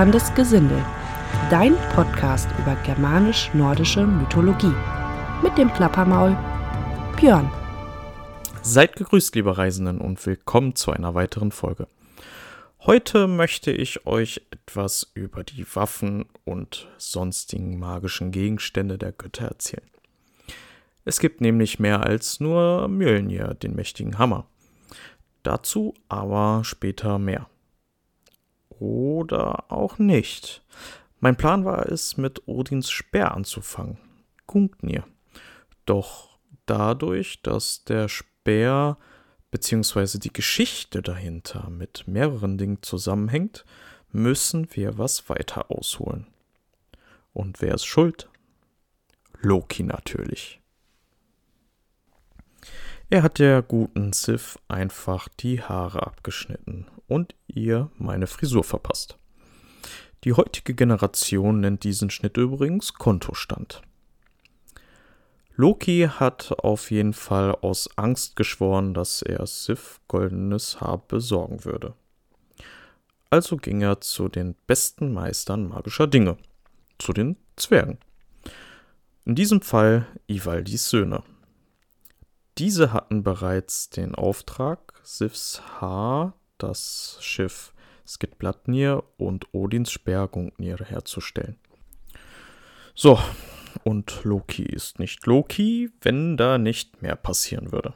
Plapperndes Gesindel, dein Podcast über germanisch-nordische Mythologie. Mit dem Plappermaul Björn. Seid gegrüßt, liebe Reisenden, und willkommen zu einer weiteren Folge. Heute möchte ich euch etwas über die Waffen und sonstigen magischen Gegenstände der Götter erzählen. Es gibt nämlich mehr als nur Mjölnir, den mächtigen Hammer. Dazu aber später mehr. Oder auch nicht. Mein Plan war es, mit Odins Speer anzufangen, Gungnir. Doch dadurch, dass der Speer bzw. die Geschichte dahinter mit mehreren Dingen zusammenhängt, müssen wir was weiter ausholen. Und wer ist schuld? Loki natürlich. Er hat der guten Sif einfach die Haare abgeschnitten und ihr meine Frisur verpasst. Die heutige Generation nennt diesen Schnitt übrigens Kontostand. Loki hat auf jeden Fall aus Angst geschworen, dass er Sif goldenes Haar besorgen würde. Also ging er zu den besten Meistern magischer Dinge, zu den Zwergen. In diesem Fall Ivaldis Söhne. Diese hatten bereits den Auftrag, Sifs Haar, das Schiff Skidbladnir und Odins Speer Gungnir herzustellen. So, und Loki ist nicht Loki, wenn da nicht mehr passieren würde.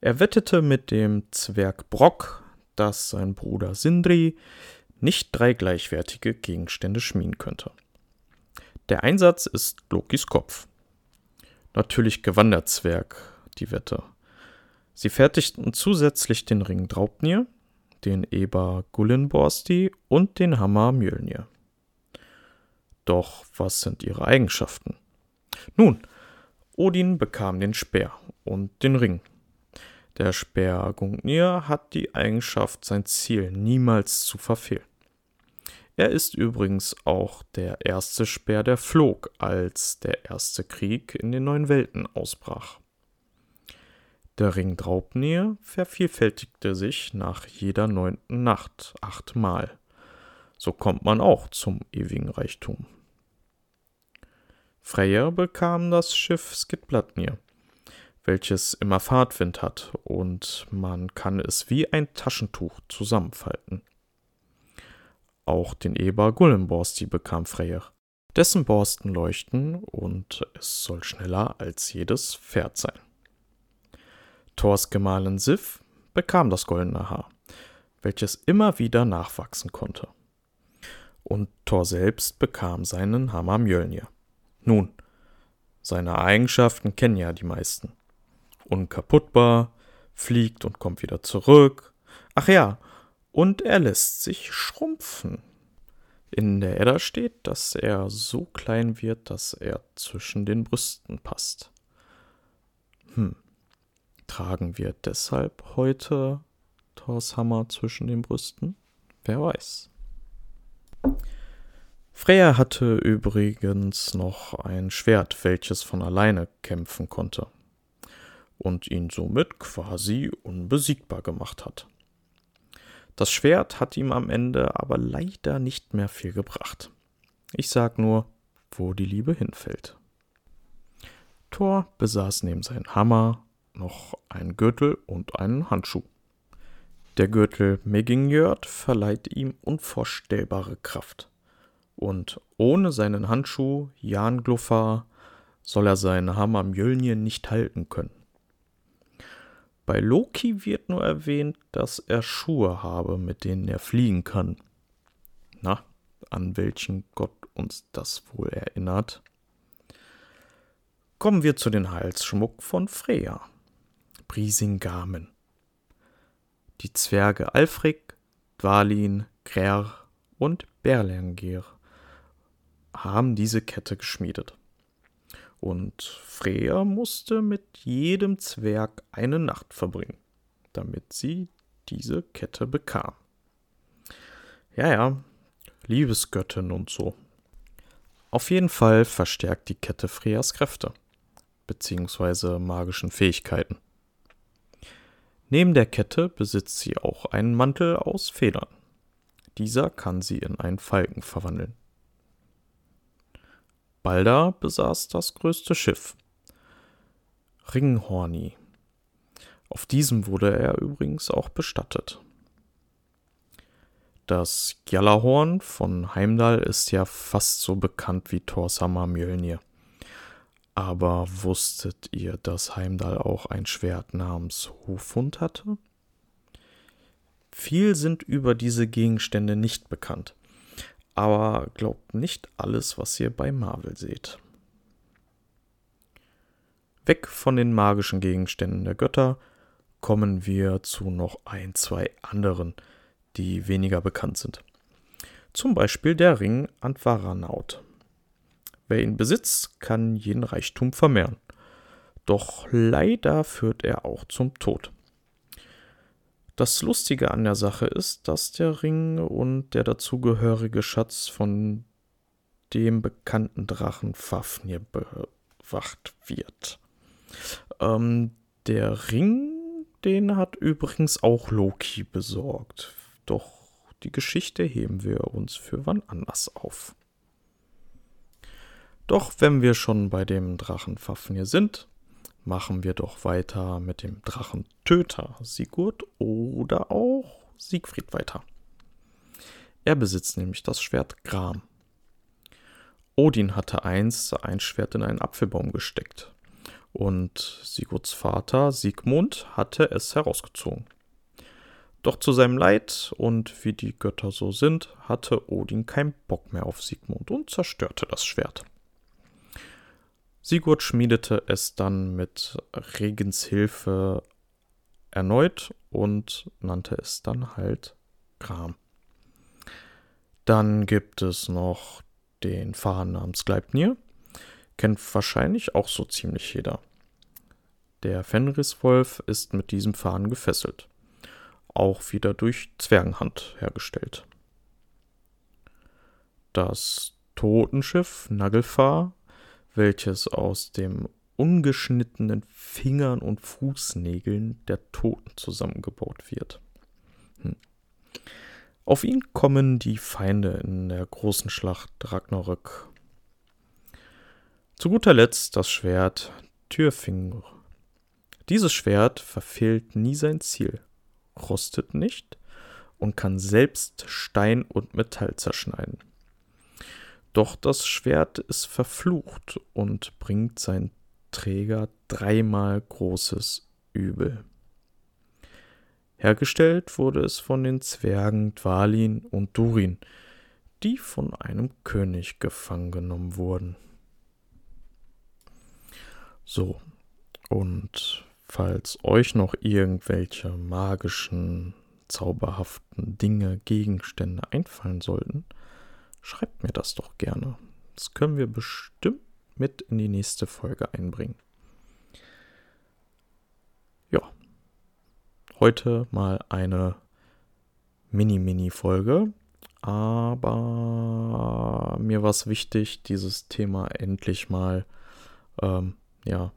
Er wettete mit dem Zwerg Brock, dass sein Bruder Sindri nicht drei gleichwertige Gegenstände schmieden könnte. Der Einsatz ist Lokis Kopf. Natürlich gewann der Zwerg die Wette. Sie fertigten zusätzlich den Ring Draupnir, den Eber Gullinborsti und den Hammer Mjölnir. Doch was sind ihre Eigenschaften? Nun, Odin bekam den Speer und den Ring. Der Speer Gungnir hat die Eigenschaft, sein Ziel niemals zu verfehlen. Er ist übrigens auch der erste Speer, der flog, als der erste Krieg in den neuen Welten ausbrach. Der Ring Draupnir vervielfältigte sich nach jeder neunten Nacht achtmal. So kommt man auch zum ewigen Reichtum. Freyr bekam das Schiff Skidbladnir, welches immer Fahrtwind hat und man kann es wie ein Taschentuch zusammenfalten. Auch den Eber Gullenborsti bekam Freyr. Dessen Borsten leuchten und es soll schneller als jedes Pferd sein. Thors Gemahlin Sif bekam das goldene Haar, welches immer wieder nachwachsen konnte. Und Thor selbst bekam seinen Hammer Mjölnir. Nun, seine Eigenschaften kennen ja die meisten. Unkaputtbar, fliegt und kommt wieder zurück. Ach ja, und er lässt sich schrumpfen. In der Edda steht, dass er so klein wird, dass er zwischen den Brüsten passt. Hm. Tragen wir deshalb heute Thors Hammer zwischen den Brüsten? Wer weiß. Freya hatte übrigens noch ein Schwert, welches von alleine kämpfen konnte und ihn somit quasi unbesiegbar gemacht hat. Das Schwert hat ihm am Ende aber leider nicht mehr viel gebracht. Ich sag nur, wo die Liebe hinfällt. Thor besaß neben seinem Hammer noch einen Gürtel und einen Handschuh. Der Gürtel Megingjörd verleiht ihm unvorstellbare Kraft. Und ohne seinen Handschuh Janglofar soll er seinen Hammer Mjölnir nicht halten können. Bei Loki wird nur erwähnt, dass er Schuhe habe, mit denen er fliegen kann. Na, an welchen Gott uns das wohl erinnert? Kommen wir zu den Halsschmuck von Freya. Brisingamen. Die Zwerge Alfrik, Dvalin, Krer und Berlengir haben diese Kette geschmiedet und Freya musste mit jedem Zwerg eine Nacht verbringen, damit sie diese Kette bekam. Ja, ja, Liebesgöttin und so. Auf jeden Fall verstärkt die Kette Freyas Kräfte, beziehungsweise magischen Fähigkeiten. Neben der Kette besitzt sie auch einen Mantel aus Federn. Dieser kann sie in einen Falken verwandeln. Balder besaß das größte Schiff. Ringhorni. Auf diesem wurde er übrigens auch bestattet. Das Gjallarhorn von Heimdall ist ja fast so bekannt wie Thorsamar Mjölnir. Aber wusstet ihr, dass Heimdall auch ein Schwert namens Hofhund hatte? Viel sind über diese Gegenstände nicht bekannt. Aber glaubt nicht alles, was ihr bei Marvel seht. Weg von den magischen Gegenständen der Götter kommen wir zu noch ein, zwei anderen, die weniger bekannt sind. Zum Beispiel der Ring Antvaranaut. Wer ihn besitzt, kann jeden Reichtum vermehren. Doch leider führt er auch zum Tod. Das Lustige an der Sache ist, dass der Ring und der dazugehörige Schatz von dem bekannten Drachen Fafnir bewacht wird. Ähm, der Ring, den hat übrigens auch Loki besorgt. Doch die Geschichte heben wir uns für wann anders auf. Doch wenn wir schon bei dem Drachen Fafnir sind, machen wir doch weiter mit dem Drachentöter Sigurd oder auch Siegfried weiter. Er besitzt nämlich das Schwert Gram. Odin hatte einst ein Schwert in einen Apfelbaum gesteckt und Sigurds Vater Sigmund hatte es herausgezogen. Doch zu seinem Leid und wie die Götter so sind, hatte Odin keinen Bock mehr auf Sigmund und zerstörte das Schwert. Sigurd schmiedete es dann mit Regens Hilfe erneut und nannte es dann halt Gram. Dann gibt es noch den Fahrer namens Gleipnir. Kennt wahrscheinlich auch so ziemlich jeder. Der Fenriswolf ist mit diesem Faden gefesselt. Auch wieder durch Zwergenhand hergestellt. Das Totenschiff Nagelfahr welches aus dem ungeschnittenen Fingern und Fußnägeln der Toten zusammengebaut wird. Hm. Auf ihn kommen die Feinde in der großen Schlacht Ragnarök. Zu guter Letzt das Schwert Türfingr. Dieses Schwert verfehlt nie sein Ziel, rostet nicht und kann selbst Stein und Metall zerschneiden. Doch das Schwert ist verflucht und bringt sein Träger dreimal großes Übel. Hergestellt wurde es von den Zwergen Dwalin und Durin, die von einem König gefangen genommen wurden. So, und falls euch noch irgendwelche magischen, zauberhaften Dinge, Gegenstände einfallen sollten, schreibt mir das doch gerne. Das können wir bestimmt mit in die nächste Folge einbringen. Ja, heute mal eine Mini-Mini-Folge, aber mir war es wichtig, dieses Thema endlich mal ähm, ja,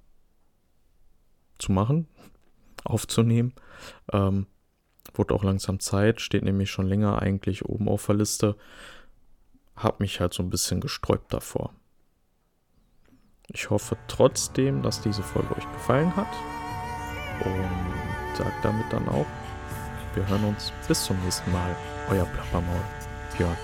zu machen, aufzunehmen. Ähm, wurde auch langsam Zeit, steht nämlich schon länger eigentlich oben auf der Liste habe mich halt so ein bisschen gesträubt davor. Ich hoffe trotzdem, dass diese Folge euch gefallen hat. Und sagt damit dann auch, wir hören uns bis zum nächsten Mal. Euer Plappermaul, Björn.